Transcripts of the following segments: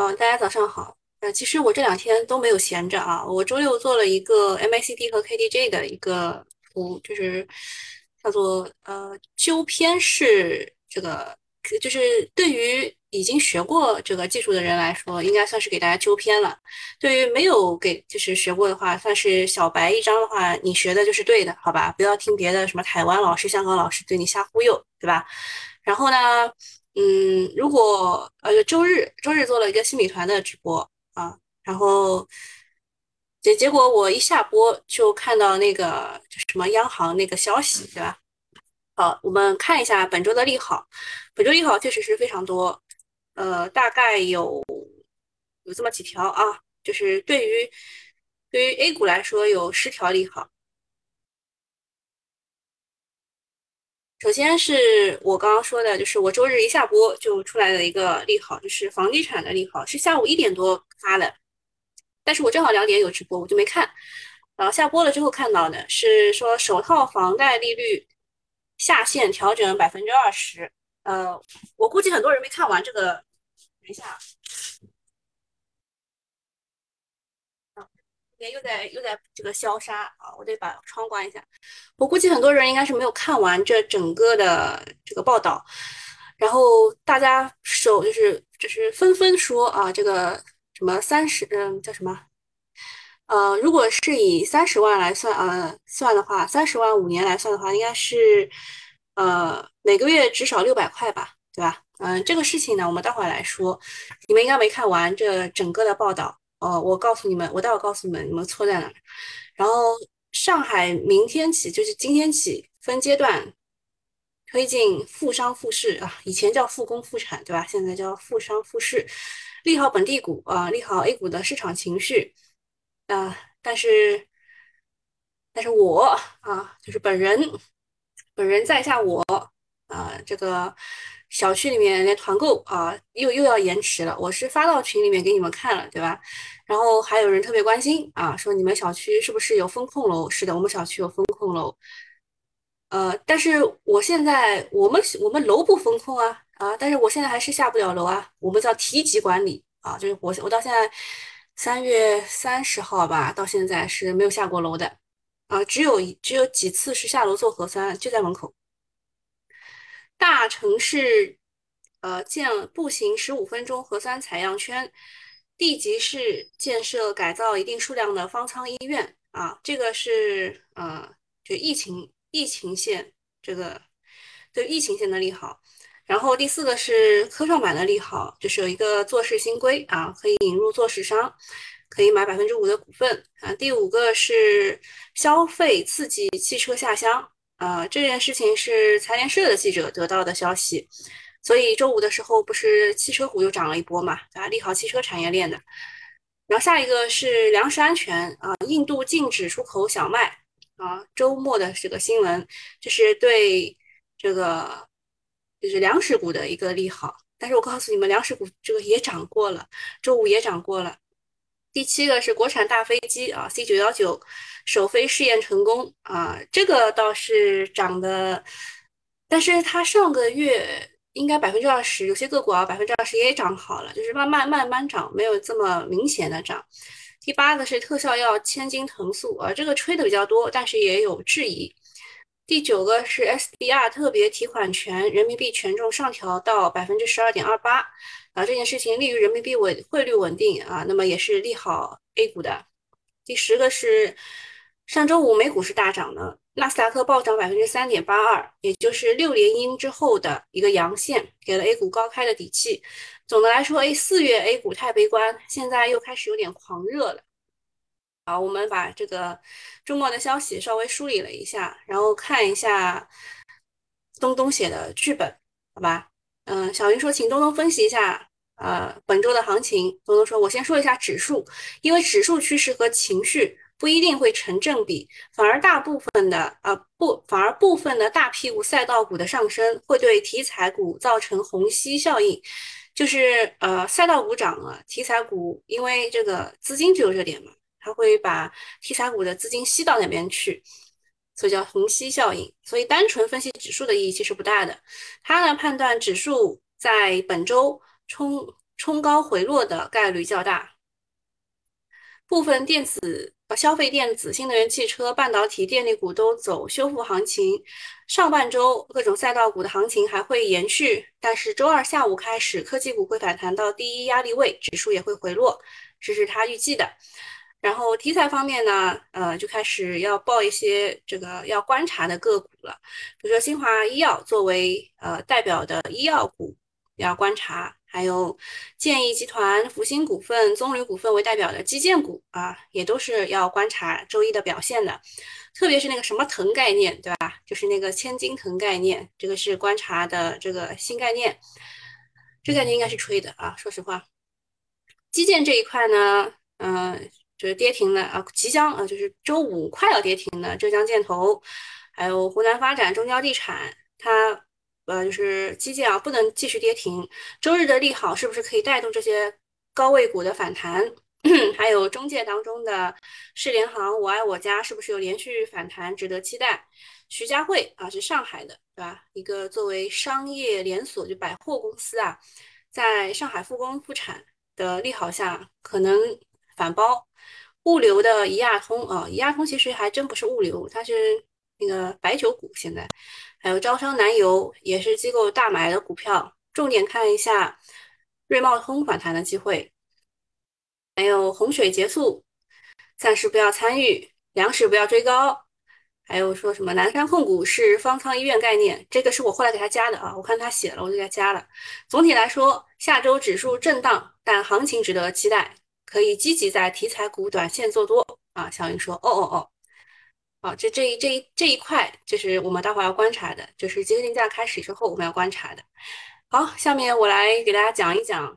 嗯，大家早上好。呃，其实我这两天都没有闲着啊。我周六做了一个 MACD 和 KDJ 的一个图，就是叫做呃纠偏式这个，就是对于已经学过这个技术的人来说，应该算是给大家纠偏了。对于没有给就是学过的话，算是小白一张的话，你学的就是对的，好吧？不要听别的什么台湾老师、香港老师对你瞎忽悠，对吧？然后呢？嗯，如果呃周日周日做了一个新米团的直播啊，然后结结果我一下播就看到那个什么央行那个消息，对吧？好，我们看一下本周的利好，本周利好确实是非常多，呃，大概有有这么几条啊，就是对于对于 A 股来说有十条利好。首先是我刚刚说的，就是我周日一下播就出来的一个利好，就是房地产的利好，是下午一点多发的，但是我正好两点有直播，我就没看。然后下播了之后看到的是说首套房贷利率下限调整百分之二十。呃，我估计很多人没看完这个，等一下。又在又在这个消杀啊！我得把窗关一下。我估计很多人应该是没有看完这整个的这个报道，然后大家手就是就是纷纷说啊，这个什么三十嗯叫什么？呃，如果是以三十万来算呃算的话，三十万五年来算的话，应该是呃每个月至少六百块吧，对吧？嗯，这个事情呢，我们待会儿来说。你们应该没看完这整个的报道。哦，我告诉你们，我待会告诉你们，你们错在哪儿。然后上海明天起，就是今天起，分阶段推进复商复市啊，以前叫复工复产，对吧？现在叫复商复市，利好本地股啊，利好 A 股的市场情绪啊。但是，但是我啊，就是本人，本人在下我啊，这个。小区里面连团购啊，又又要延迟了。我是发到群里面给你们看了，对吧？然后还有人特别关心啊，说你们小区是不是有风控楼？是的，我们小区有风控楼。呃，但是我现在我们我们楼不风控啊啊，但是我现在还是下不了楼啊。我们叫提级管理啊，就是我我到现在三月三十号吧，到现在是没有下过楼的啊，只有只有几次是下楼做核酸，就在门口。大城市，呃，建步行十五分钟核酸采样圈，地级市建设改造一定数量的方舱医院啊，这个是呃，就疫情疫情线这个对疫情线的利好。然后第四个是科创板的利好，就是有一个做市新规啊，可以引入做市商，可以买百分之五的股份啊。第五个是消费刺激汽车下乡。呃，这件事情是财联社的记者得到的消息，所以周五的时候不是汽车股又涨了一波嘛，啊？利好汽车产业链的。然后下一个是粮食安全啊，印度禁止出口小麦啊，周末的这个新闻就是对这个就是粮食股的一个利好。但是我告诉你们，粮食股这个也涨过了，周五也涨过了。第七个是国产大飞机啊，C 九幺九首飞试验成功啊，这个倒是涨的，但是它上个月应该百分之二十，有些个股啊百分之二十也涨好了，就是慢慢慢慢涨，没有这么明显的涨。第八个是特效药千金藤素啊，这个吹的比较多，但是也有质疑。第九个是 SDR 特别提款权人民币权重上调到百分之十二点二八。啊，这件事情利于人民币稳汇率稳定啊，那么也是利好 A 股的。第十个是上周五美股是大涨的，纳斯达克暴涨百分之三点八二，也就是六连阴之后的一个阳线，给了 A 股高开的底气。总的来说，A 四月 A 股太悲观，现在又开始有点狂热了。好，我们把这个周末的消息稍微梳理了一下，然后看一下东东写的剧本，好吧？嗯，小云说，请东东分析一下，呃，本周的行情。东东说，我先说一下指数，因为指数趋势和情绪不一定会成正比，反而大部分的，呃，不，反而部分的大屁股赛道股的上升会对题材股造成虹吸效应，就是呃，赛道股涨了，题材股因为这个资金只有热点嘛，它会把题材股的资金吸到那边去。所以叫虹吸效应，所以单纯分析指数的意义其实不大的。它呢判断指数在本周冲冲高回落的概率较大。部分电子、消费电子、新能源汽车、半导体、电力股都走修复行情。上半周各种赛道股的行情还会延续，但是周二下午开始，科技股会反弹到第一压力位，指数也会回落，这是他预计的。然后题材方面呢，呃，就开始要报一些这个要观察的个股了，比如说新华医药作为呃代表的医药股要观察，还有建议集团、福星股份、棕榈股份为代表的基建股啊，也都是要观察周一的表现的，特别是那个什么藤概念，对吧？就是那个千金藤概念，这个是观察的这个新概念，这概念应该是吹的啊，说实话，基建这一块呢，嗯。就是跌停的啊，即将啊，就是周五快要跌停的浙江建投，还有湖南发展、中交地产，它呃就是基建啊，不能继续跌停。周日的利好是不是可以带动这些高位股的反弹？还有中介当中的世联行、我爱我家是不是有连续反弹，值得期待？徐家汇啊，是上海的，对吧？一个作为商业连锁就百货公司啊，在上海复工复产的利好下，可能反包。物流的怡亚通啊，怡亚通其实还真不是物流，它是那个白酒股。现在还有招商南油也是机构大买的股票，重点看一下瑞茂通反弹的机会。还有洪水结束，暂时不要参与，粮食不要追高。还有说什么南山控股是方舱医院概念，这个是我后来给他加的啊，我看他写了，我就给他加了。总体来说，下周指数震荡，但行情值得期待。可以积极在题材股短线做多啊！小云说：“哦哦哦，好，这这一这一这一块就是我们待会儿要观察的，就是集合竞价开始之后我们要观察的。好，下面我来给大家讲一讲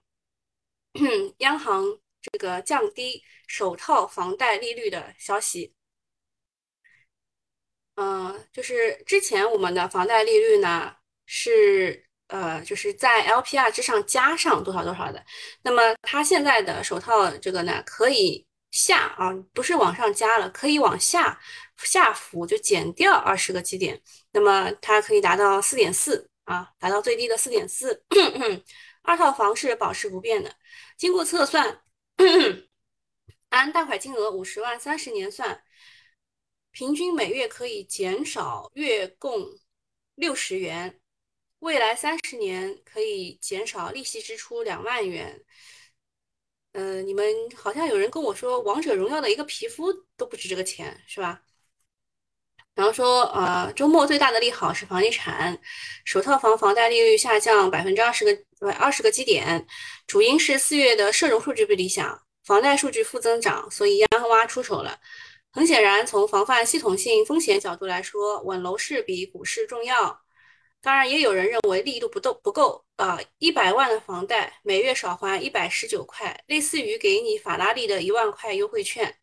央行这个降低首套房贷利率的消息。嗯，就是之前我们的房贷利率呢是。”呃，就是在 LPR 之上加上多少多少的，那么它现在的首套这个呢，可以下啊，不是往上加了，可以往下下浮，就减掉二十个基点，那么它可以达到四点四啊，达到最低的四点四。二套房是保持不变的，经过测算，按贷款金额五十万三十年算，平均每月可以减少月供六十元。未来三十年可以减少利息支出两万元。嗯，你们好像有人跟我说，王者荣耀的一个皮肤都不值这个钱，是吧？然后说，呃，周末最大的利好是房地产，首套房房贷利率下降百分之二十个不二十个基点，主因是四月的社融数据不理想，房贷数据负增长，所以央挖出手了。很显然，从防范系统性风险角度来说，稳楼市比股市重要。当然，也有人认为力度不够不够啊！一百万的房贷，每月少还一百十九块，类似于给你法拉利的一万块优惠券。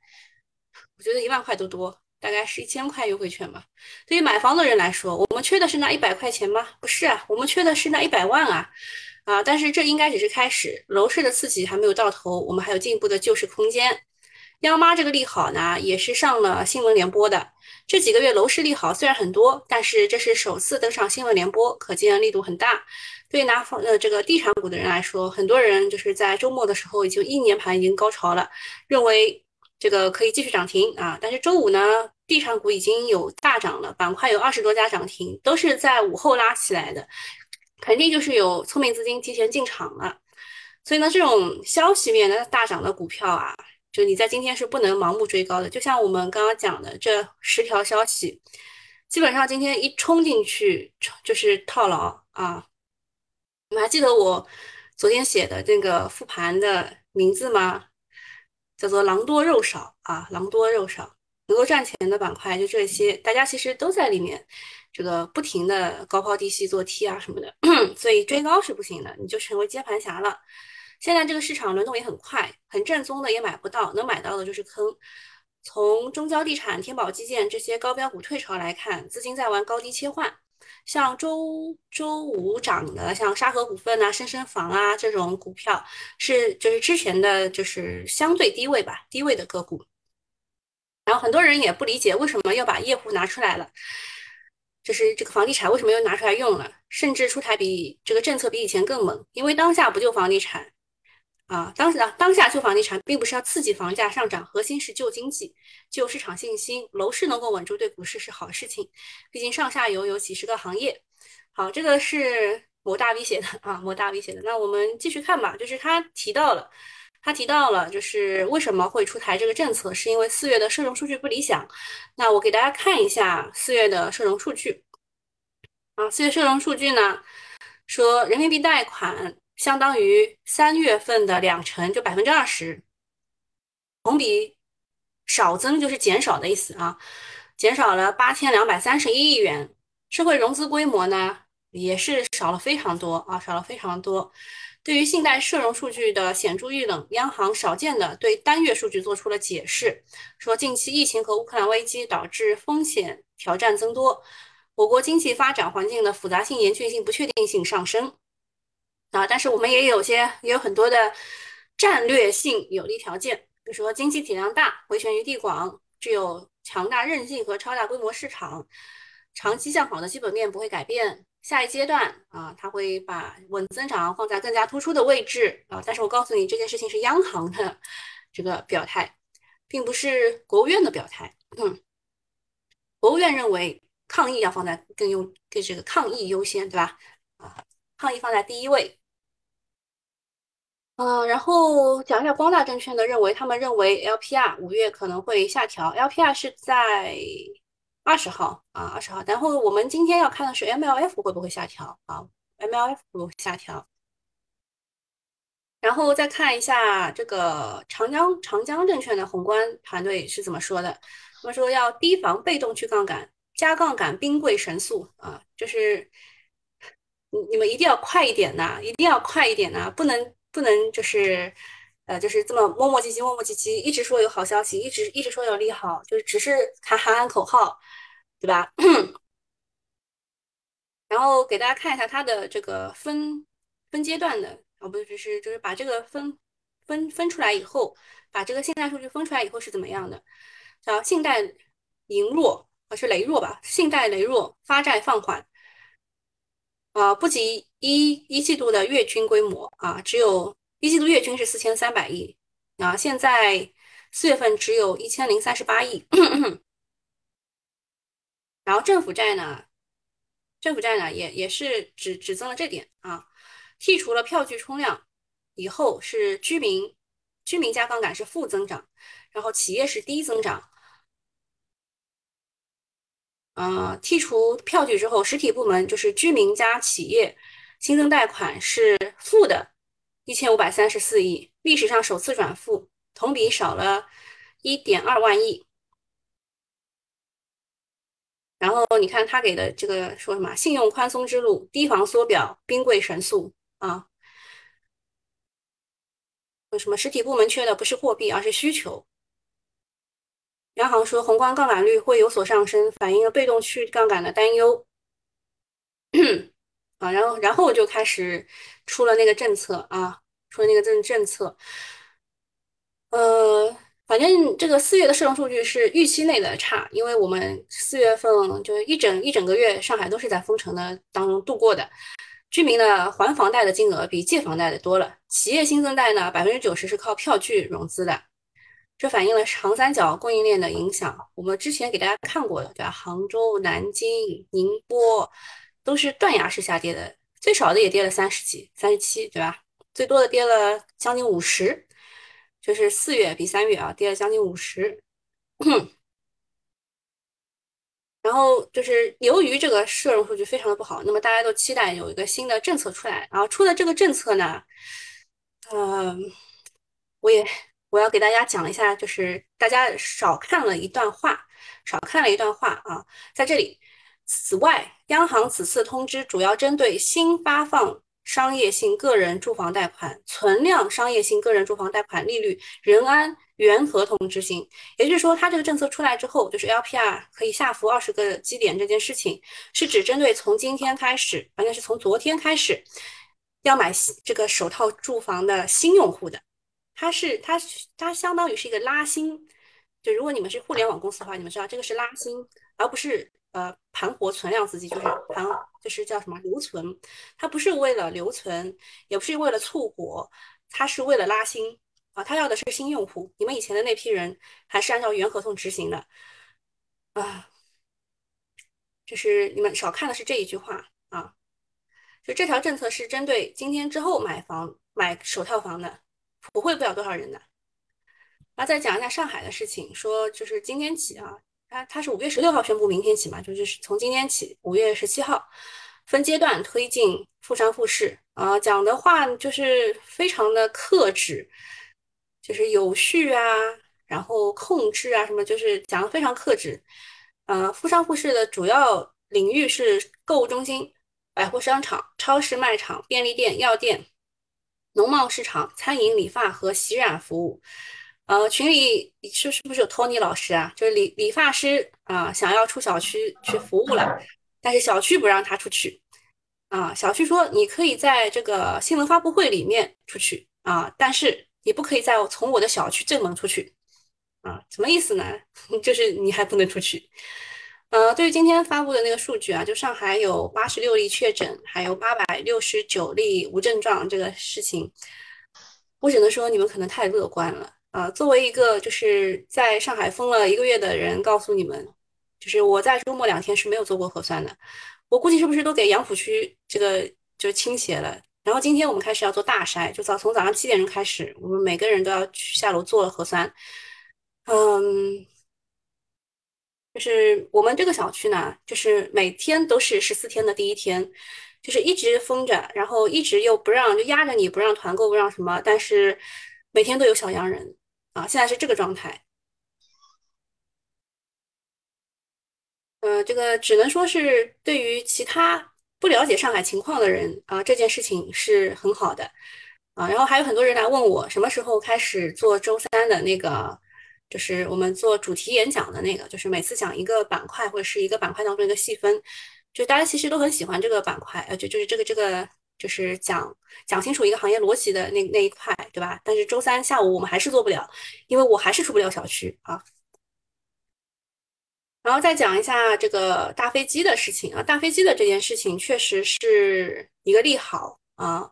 我觉得一万块都多，大概是一千块优惠券吧。对于买房的人来说，我们缺的是那一百块钱吗？不是啊，我们缺的是那一百万啊！啊，但是这应该只是开始，楼市的刺激还没有到头，我们还有进一步的救市空间。央妈这个利好呢，也是上了新闻联播的。这几个月楼市利好虽然很多，但是这是首次登上新闻联播，可见力度很大。对拿房呃这个地产股的人来说，很多人就是在周末的时候已经一年盘已经高潮了，认为这个可以继续涨停啊。但是周五呢，地产股已经有大涨了，板块有二十多家涨停，都是在午后拉起来的，肯定就是有聪明资金提前进场了。所以呢，这种消息面的大涨的股票啊。就你在今天是不能盲目追高的，就像我们刚刚讲的这十条消息，基本上今天一冲进去就是套牢啊。你们还记得我昨天写的那个复盘的名字吗？叫做“狼多肉少”啊，“狼多肉少”能够赚钱的板块就这些，大家其实都在里面，这个不停的高抛低吸做 T 啊什么的，所以追高是不行的，你就成为接盘侠了。现在这个市场轮动也很快，很正宗的也买不到，能买到的就是坑。从中交地产、天宝基建这些高标股退潮来看，资金在玩高低切换。像周周五涨的，像沙河股份啊、深深房啊这种股票，是就是之前的就是相对低位吧，低位的个股。然后很多人也不理解为什么要把业户拿出来了，就是这个房地产为什么又拿出来用了，甚至出台比这个政策比以前更猛，因为当下不就房地产。啊，当时啊，当下救房地产并不是要刺激房价上涨，核心是救经济、救市场信心。楼市能够稳住，对股市是好事情。毕竟上下游有几十个行业。好，这个是某大 V 写的啊，某大 V 写的。那我们继续看吧，就是他提到了，他提到了，就是为什么会出台这个政策，是因为四月的社融数据不理想。那我给大家看一下四月的社融数据。啊，四月社融数据呢，说人民币贷款。相当于三月份的两成，就百分之二十，同比少增就是减少的意思啊，减少了八千两百三十一亿元。社会融资规模呢也是少了非常多啊，少了非常多。对于信贷社融数据的显著遇冷，央行少见的对单月数据做出了解释，说近期疫情和乌克兰危机导致风险挑战增多，我国经济发展环境的复杂性、严峻性、不确定性上升。啊，但是我们也有些也有很多的战略性有利条件，比如说经济体量大、回旋余地广、具有强大韧性和超大规模市场，长期向好的基本面不会改变。下一阶段啊，它会把稳增长放在更加突出的位置啊。但是我告诉你，这件事情是央行的这个表态，并不是国务院的表态。嗯，国务院认为抗疫要放在更优，更这个抗疫优先，对吧？啊，抗疫放在第一位。嗯，然后讲一下光大证券的认为，他们认为 LPR 五月可能会下调，LPR 是在二十号啊，二十号。然后我们今天要看的是 MLF 会不会下调啊？MLF 会不会下调？然后再看一下这个长江长江证券的宏观团队是怎么说的？他们说要提防被动去杠杆，加杠杆兵贵神速啊，就是你你们一定要快一点呐，一定要快一点呐，不能。不能就是，呃，就是这么磨磨唧唧、磨磨唧唧，一直说有好消息，一直一直说有利好，就是只是喊喊喊口号，对吧？然后给大家看一下它的这个分分阶段的，啊，不是，就是就是把这个分分分出来以后，把这个信贷数据分出来以后是怎么样的？叫信贷盈弱，啊是羸弱吧？信贷羸弱，发债放缓。啊，不及一一季度的月均规模啊，只有一季度月均是四千三百亿啊，现在四月份只有一千零三十八亿。然后政府债呢，政府债呢也也是只只增了这点啊，剔除了票据冲量以后是居民居民加杠杆是负增长，然后企业是低增长。呃，剔除票据之后，实体部门就是居民加企业新增贷款是负的，一千五百三十四亿，历史上首次转负，同比少了一点二万亿。然后你看他给的这个说什么？信用宽松之路，提防缩表，兵贵神速啊！为什么实体部门缺的不是货币，而是需求？央行说，宏观杠杆率会有所上升，反映了被动去杠杆的担忧。啊，然后，然后我就开始出了那个政策啊，出了那个政政策。呃，反正这个四月的社融数据是预期内的差，因为我们四月份就是一整一整个月，上海都是在封城的当中度过的。居民的还房贷的金额比借房贷的多了，企业新增贷呢，百分之九十是靠票据融资的。这反映了长三角供应链的影响。我们之前给大家看过的，对吧？杭州、南京、宁波都是断崖式下跌的，最少的也跌了三十几、三十七，对吧？最多的跌了将近五十，就是四月比三月啊，跌了将近五十。然后就是由于这个社融数据非常的不好，那么大家都期待有一个新的政策出来。然后出的这个政策呢，嗯，我也。我要给大家讲一下，就是大家少看了一段话，少看了一段话啊，在这里。此外，央行此次通知主要针对新发放商业性个人住房贷款存量商业性个人住房贷款利率仍按原合同执行。也就是说，它这个政策出来之后，就是 LPR 可以下浮二十个基点这件事情，是只针对从今天开始，应该是从昨天开始要买这个首套住房的新用户的。它是它它相当于是一个拉新，就如果你们是互联网公司的话，你们知道这个是拉新，而不是呃盘活存量资金，就是盘就是叫什么留存，它不是为了留存，也不是为了促活，他是为了拉新啊，他要的是新用户。你们以前的那批人还是按照原合同执行的啊，就是你们少看的是这一句话啊。就这条政策是针对今天之后买房买首套房的，普惠不了多少人的。然后再讲一下上海的事情，说就是今天起啊，它它是五月十六号宣布，明天起嘛，就是从今天起，五月十七号分阶段推进复商复市啊，讲的话就是非常的克制，就是有序啊，然后控制啊什么，就是讲的非常克制。呃，复商复市的主要领域是购物中心、百货商场、超市卖场、便利店、药店、农贸市场、餐饮、理发和洗染服务。呃，群里是是不是有托尼老师啊？就是理理发师啊，想要出小区去服务了，但是小区不让他出去啊。小区说你可以在这个新闻发布会里面出去啊，但是你不可以在从我的小区正门出去啊。什么意思呢？就是你还不能出去。呃，对于今天发布的那个数据啊，就上海有八十六例确诊，还有八百六十九例无症状这个事情，我只能说你们可能太乐观了。啊，作为一个就是在上海封了一个月的人，告诉你们，就是我在周末两天是没有做过核酸的。我估计是不是都给杨浦区这个就倾斜了？然后今天我们开始要做大筛，就早从早上七点钟开始，我们每个人都要去下楼做核酸。嗯，就是我们这个小区呢，就是每天都是十四天的第一天，就是一直封着，然后一直又不让，就压着你不让团购，不让什么，但是每天都有小阳人。啊，现在是这个状态。呃，这个只能说是对于其他不了解上海情况的人啊，这件事情是很好的啊。然后还有很多人来问我，什么时候开始做周三的那个，就是我们做主题演讲的那个，就是每次讲一个板块或者是一个板块当中一个细分，就大家其实都很喜欢这个板块，呃，就就是这个这个。就是讲讲清楚一个行业逻辑的那那一块，对吧？但是周三下午我们还是做不了，因为我还是出不了小区啊。然后再讲一下这个大飞机的事情啊，大飞机的这件事情确实是一个利好啊。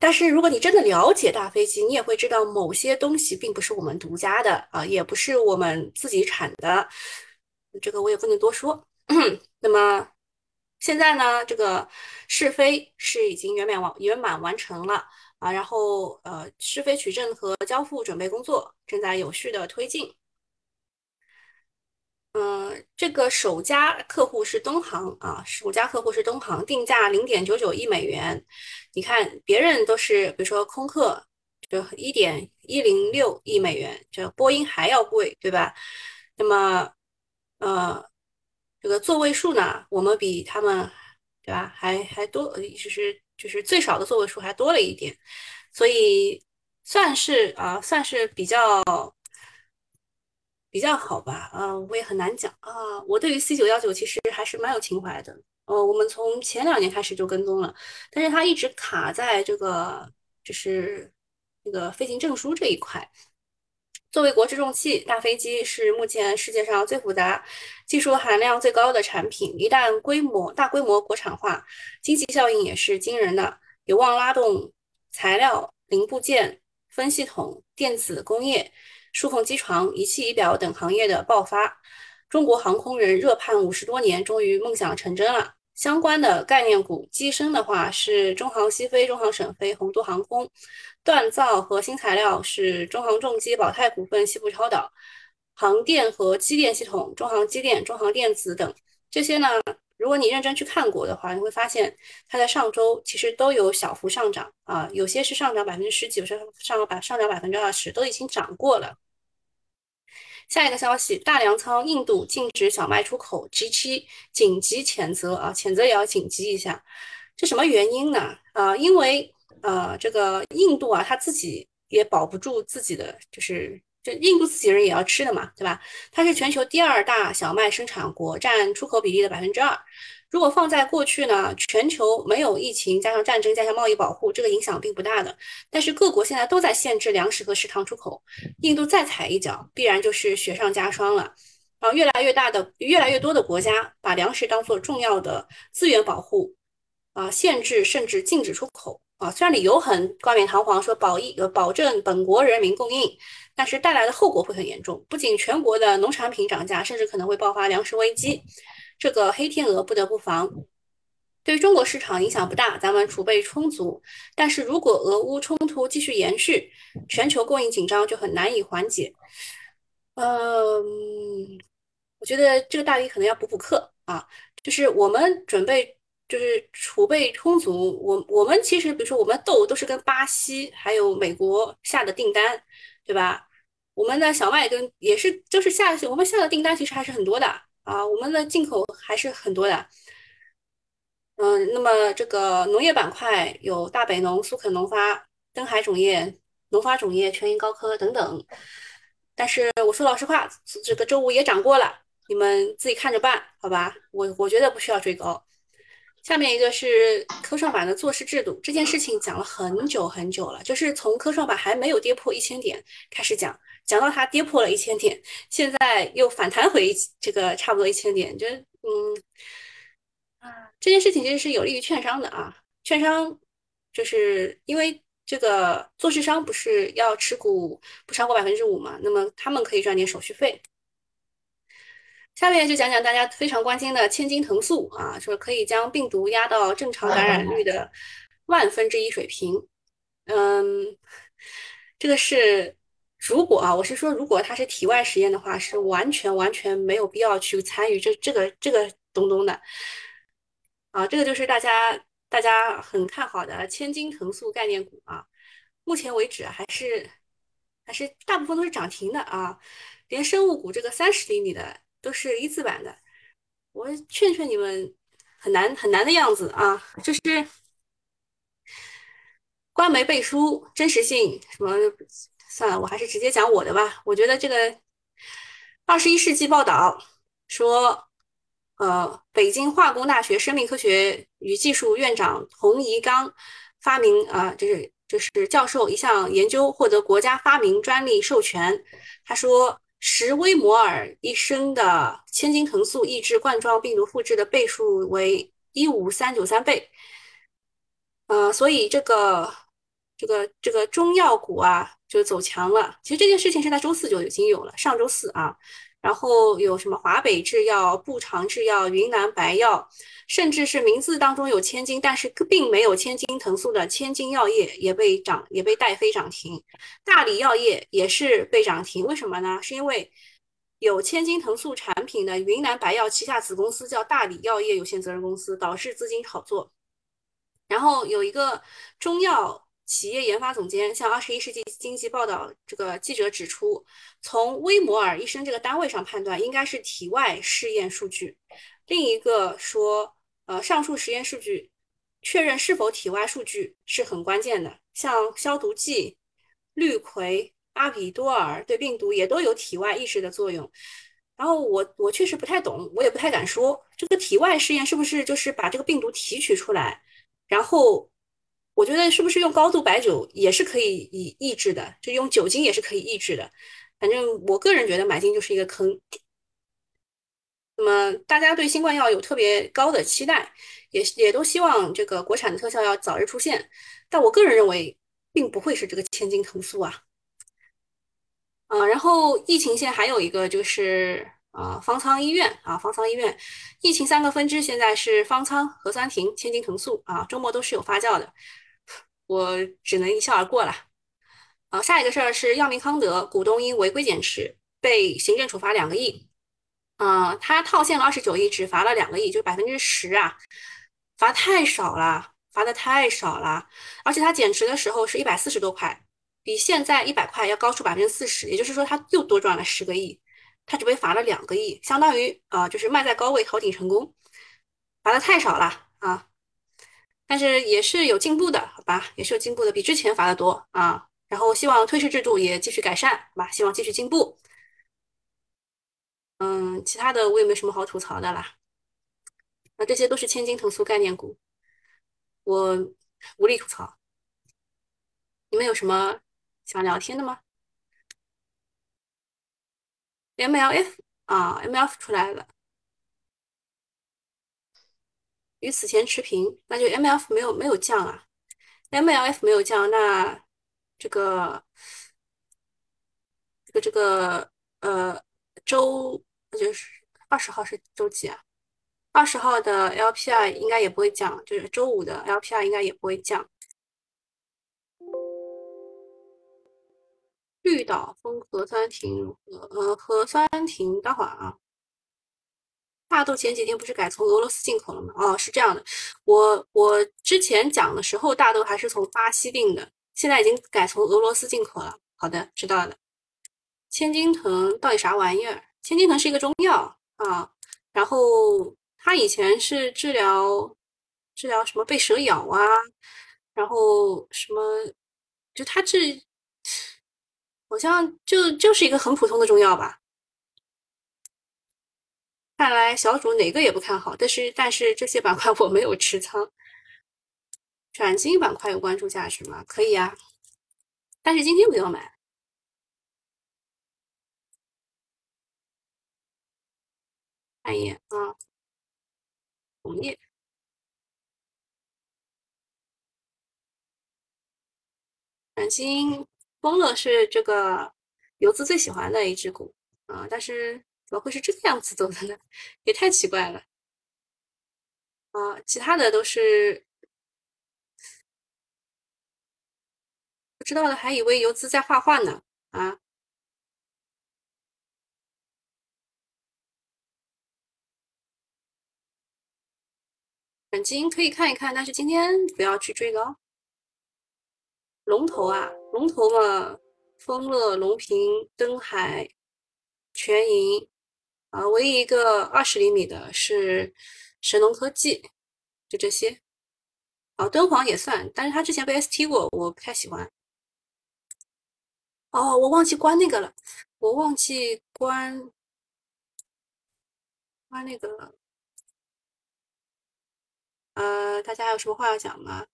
但是如果你真的了解大飞机，你也会知道某些东西并不是我们独家的啊，也不是我们自己产的，这个我也不能多说。那么。现在呢，这个试飞是已经圆满完圆满完成了啊，然后呃，试飞取证和交付准备工作正在有序的推进。嗯，这个首家客户是东航啊，首家客户是东航，定价零点九九亿美元。你看别人都是，比如说空客就一点一零六亿美元，这波音还要贵，对吧？那么呃。这个座位数呢，我们比他们，对吧？还还多，就是就是最少的座位数还多了一点，所以算是啊，算是比较比较好吧。啊，我也很难讲啊。我对于 C 九幺九其实还是蛮有情怀的。呃，我们从前两年开始就跟踪了，但是它一直卡在这个就是那个飞行证书这一块。作为国之重器，大飞机是目前世界上最复杂、技术含量最高的产品。一旦规模大规模国产化，经济效应也是惊人的，有望拉动材料、零部件、分系统、电子工业、数控机床、仪器仪表等行业的爆发。中国航空人热盼五十多年，终于梦想成真了。相关的概念股，机身的话是中航西飞、中航沈飞、宏都航空。锻造和新材料是中航重机、宝泰股份、西部超导；航电和机电系统，中航机电、中航电子等这些呢，如果你认真去看过的话，你会发现它在上周其实都有小幅上涨啊，有些是上涨百分之十几，有些上个百上涨百分之二十，都已经涨过了。下一个消息，大粮仓印度禁止小麦出口，G7 紧急谴责啊，谴责也要紧急一下，这什么原因呢？啊，因为。呃，这个印度啊，他自己也保不住自己的，就是就印度自己人也要吃的嘛，对吧？它是全球第二大小麦生产国，占出口比例的百分之二。如果放在过去呢，全球没有疫情，加上战争，加上贸易保护，这个影响并不大的。但是各国现在都在限制粮食和食糖出口，印度再踩一脚，必然就是雪上加霜了。啊，越来越大的、越来越多的国家把粮食当做重要的资源保护，啊，限制甚至禁止出口。啊，虽然理由很冠冕堂皇，说保一呃保证本国人民供应，但是带来的后果会很严重，不仅全国的农产品涨价，甚至可能会爆发粮食危机。这个黑天鹅不得不防。对中国市场影响不大，咱们储备充足。但是如果俄乌冲突继续延续，全球供应紧张就很难以缓解。嗯，我觉得这个大礼可能要补补课啊，就是我们准备就是储备充足。我我们其实比如说我们豆都是跟巴西还有美国下的订单，对吧？我们的小麦跟也是就是下我们下的订单其实还是很多的啊，我们的进口还是很多的。嗯，那么这个农业板块有大北农、苏肯农发、登海种业、农发种业、全银高科等等。但是我说老实话，这个周五也涨过了，你们自己看着办，好吧？我我觉得不需要追高。下面一个是科创板的做市制度，这件事情讲了很久很久了，就是从科创板还没有跌破一千点开始讲，讲到它跌破了一千点，现在又反弹回这个差不多一千点，就嗯。啊，这件事情其实是有利于券商的啊，券商就是因为这个做市商不是要持股不超过百分之五嘛，那么他们可以赚点手续费。下面就讲讲大家非常关心的千金藤素啊，说可以将病毒压到正常感染率的万分之一水平。嗯，这个是如果啊，我是说如果它是体外实验的话，是完全完全没有必要去参与这这个这个东东的。啊，这个就是大家大家很看好的千金藤素概念股啊，目前为止还是还是大部分都是涨停的啊，连生物股这个三十厘米的都是一字板的，我劝劝你们，很难很难的样子啊，就是官媒背书真实性什么，算了，我还是直接讲我的吧，我觉得这个二十一世纪报道说。呃，北京化工大学生命科学与技术院长洪怡刚发明啊，就是就是教授一项研究获得国家发明专利授权。他说，十微摩尔一升的千金藤素抑制冠状病毒复制的倍数为一五三九三倍。呃，所以这个这个这个中药股啊就走强了。其实这件事情是在周四就已经有了，上周四啊。然后有什么华北制药、步长制药、云南白药，甚至是名字当中有千金，但是并没有千金藤素的千金药业也被涨，也被带飞涨停。大理药业也是被涨停，为什么呢？是因为有千金藤素产品的云南白药旗下子公司叫大理药业有限责任公司导致资金炒作。然后有一个中药。企业研发总监向《二十一世纪经济报道》这个记者指出，从微摩尔医生这个单位上判断，应该是体外试验数据。另一个说，呃，上述实验数据确认是否体外数据是很关键的。像消毒剂、氯喹、阿比多尔对病毒也都有体外抑制的作用。然后我我确实不太懂，我也不太敢说这个体外试验是不是就是把这个病毒提取出来，然后。我觉得是不是用高度白酒也是可以以抑制的，就用酒精也是可以抑制的。反正我个人觉得买进就是一个坑。那么大家对新冠药有特别高的期待，也也都希望这个国产的特效药早日出现。但我个人认为，并不会是这个千金藤素啊。啊，然后疫情现在还有一个就是啊方舱医院啊方舱医院，疫情三个分支现在是方舱、核酸亭、千金藤素啊，周末都是有发酵的。我只能一笑而过了。啊，下一个事儿是药明康德股东因违规减持被行政处罚两个亿。啊，他套现了二十九亿，只罚了两个亿，就百分之十啊，罚太少了，罚的太少了。而且他减持的时候是一百四十多块，比现在一百块要高出百分之四十，也就是说他又多赚了十个亿。他只被罚了两个亿，相当于啊，就是卖在高位逃顶成功，罚的太少了啊。但是也是有进步的，好吧，也是有进步的，比之前罚的多啊。然后希望退市制度也继续改善，好吧，希望继续进步。嗯，其他的我也没什么好吐槽的啦。那这些都是千金藤素概念股，我无力吐槽。你们有什么想聊天的吗？MLF 啊，MLF 出来了。与此前持平，那就 M F 没有没有降啊。MLF 没有降，那这个这个这个呃周就是二十号是周几啊？二十号的 LPR 应该也不会降，就是周五的 LPR 应该也不会降。绿岛风核酸亭，呃，核酸亭，待会儿啊。大豆前几天不是改从俄罗斯进口了吗？哦，是这样的，我我之前讲的时候，大豆还是从巴西订的，现在已经改从俄罗斯进口了。好的，知道了。千金藤到底啥玩意儿？千金藤是一个中药啊，然后它以前是治疗治疗什么被蛇咬啊，然后什么就它治，好像就就是一个很普通的中药吧。看来小主哪个也不看好，但是但是这些板块我没有持仓。转基因板块有关注价值吗？可以啊，但是今天不要买。看一眼啊，红叶，转基因，丰乐是这个游资最喜欢的一只股啊，但是。怎么会是这个样子走的呢？也太奇怪了啊！其他的都是不知道的，还以为游资在画画呢啊！本金可以看一看，但是今天不要去追高。龙头啊，龙头嘛，丰乐、龙平、登海、全银。啊，唯一一个二十厘米的是神农科技，就这些。啊，敦煌也算，但是它之前被 ST 过，我不太喜欢。哦，我忘记关那个了，我忘记关关那个。呃，大家还有什么话要讲吗？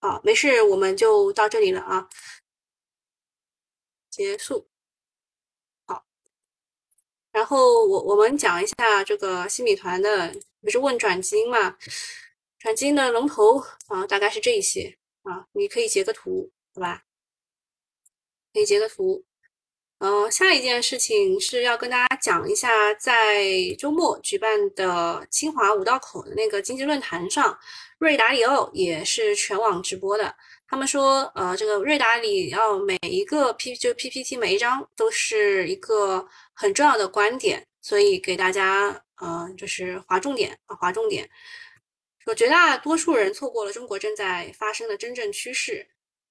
好，没事，我们就到这里了啊，结束。然后我我们讲一下这个新米团的，不是问转基因嘛？转基因的龙头啊，大概是这一些啊，你可以截个图，好吧？可以截个图。嗯，下一件事情是要跟大家讲一下，在周末举办的清华五道口的那个经济论坛上，瑞达里奥也是全网直播的。他们说，呃，这个瑞达里奥每一个 P 就 PPT 每一张都是一个很重要的观点，所以给大家，呃，就是划重点啊，划重点，说绝大多数人错过了中国正在发生的真正趋势。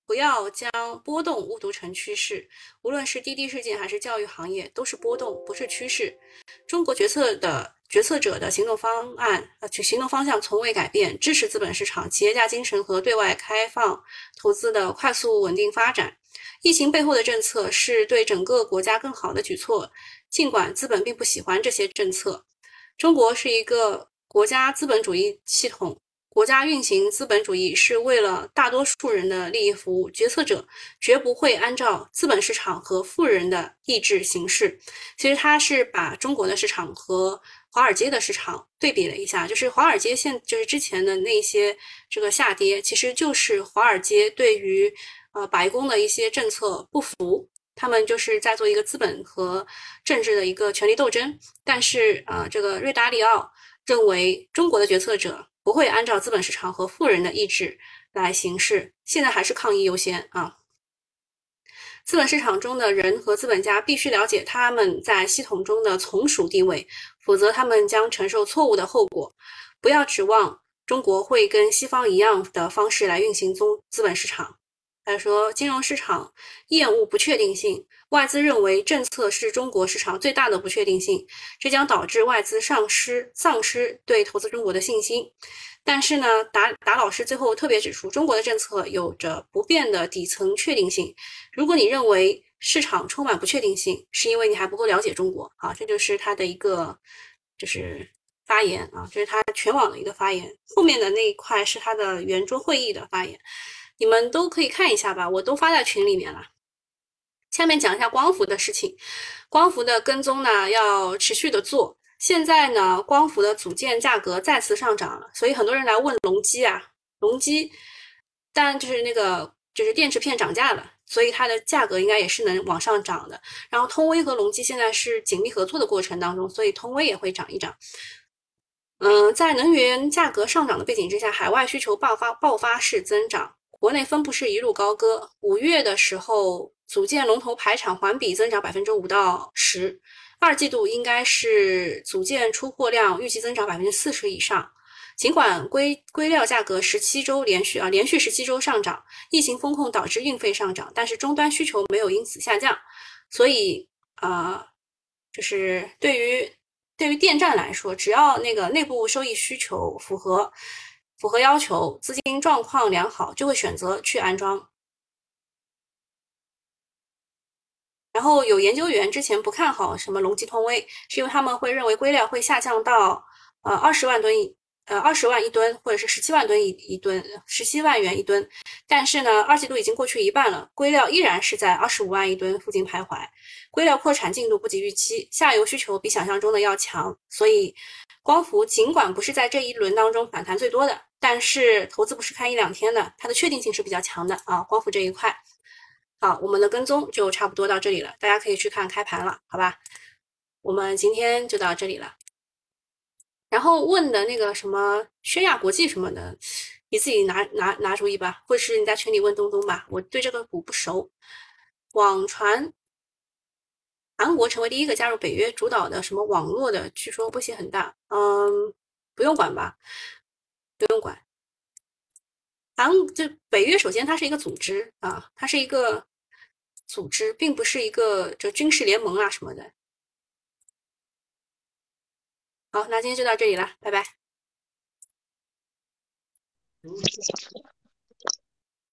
不要将波动误读成趋势，无论是滴滴事件还是教育行业，都是波动，不是趋势。中国决策的决策者的行动方案，呃，行动方向从未改变，支持资本市场、企业家精神和对外开放投资的快速稳定发展。疫情背后的政策是对整个国家更好的举措，尽管资本并不喜欢这些政策。中国是一个国家资本主义系统。国家运行资本主义是为了大多数人的利益服务，决策者绝不会按照资本市场和富人的意志行事。其实他是把中国的市场和华尔街的市场对比了一下，就是华尔街现就是之前的那些这个下跌，其实就是华尔街对于呃白宫的一些政策不服，他们就是在做一个资本和政治的一个权力斗争。但是啊，这个瑞达利奥认为中国的决策者。不会按照资本市场和富人的意志来行事，现在还是抗议优先啊！资本市场中的人和资本家必须了解他们在系统中的从属地位，否则他们将承受错误的后果。不要指望中国会跟西方一样的方式来运行中资本市场。他说，金融市场厌恶不确定性。外资认为政策是中国市场最大的不确定性，这将导致外资丧失丧失对投资中国的信心。但是呢，达达老师最后特别指出，中国的政策有着不变的底层确定性。如果你认为市场充满不确定性，是因为你还不够了解中国啊！这就是他的一个就是发言啊，这是他全网的一个发言。后面的那一块是他的圆桌会议的发言，你们都可以看一下吧，我都发在群里面了。下面讲一下光伏的事情，光伏的跟踪呢要持续的做。现在呢，光伏的组件价格再次上涨了，所以很多人来问隆基啊，隆基但就是那个就是电池片涨价了，所以它的价格应该也是能往上涨的。然后通威和隆基现在是紧密合作的过程当中，所以通威也会涨一涨。嗯，在能源价格上涨的背景之下，海外需求爆发爆发式增长，国内分布式一路高歌。五月的时候，组件龙头排产环比增长百分之五到十，二季度应该是组件出货量预计增长百分之四十以上。尽管硅硅料价格十七周连续啊连续十七周上涨，疫情风控导致运费上涨，但是终端需求没有因此下降，所以啊，就是对于。对于电站来说，只要那个内部收益需求符合符合要求，资金状况良好，就会选择去安装。然后有研究员之前不看好什么隆基通威，是因为他们会认为硅料会下降到呃二十万吨。呃，二十万一吨，或者是十七万吨一一吨，十七万元一吨。但是呢，二季度已经过去一半了，硅料依然是在二十五万一吨附近徘徊。硅料扩产进度不及预期，下游需求比想象中的要强，所以光伏尽管不是在这一轮当中反弹最多的，但是投资不是看一两天的，它的确定性是比较强的啊。光伏这一块，好，我们的跟踪就差不多到这里了，大家可以去看开盘了，好吧？我们今天就到这里了。然后问的那个什么宣亚国际什么的，你自己拿拿拿主意吧，或者是你在群里问东东吧，我对这个股不熟。网传韩国成为第一个加入北约主导的什么网络的，据说波胁很大，嗯，不用管吧，不用管。韩这北约首先它是一个组织啊，它是一个组织，并不是一个这军事联盟啊什么的。好，那今天就到这里了，拜拜。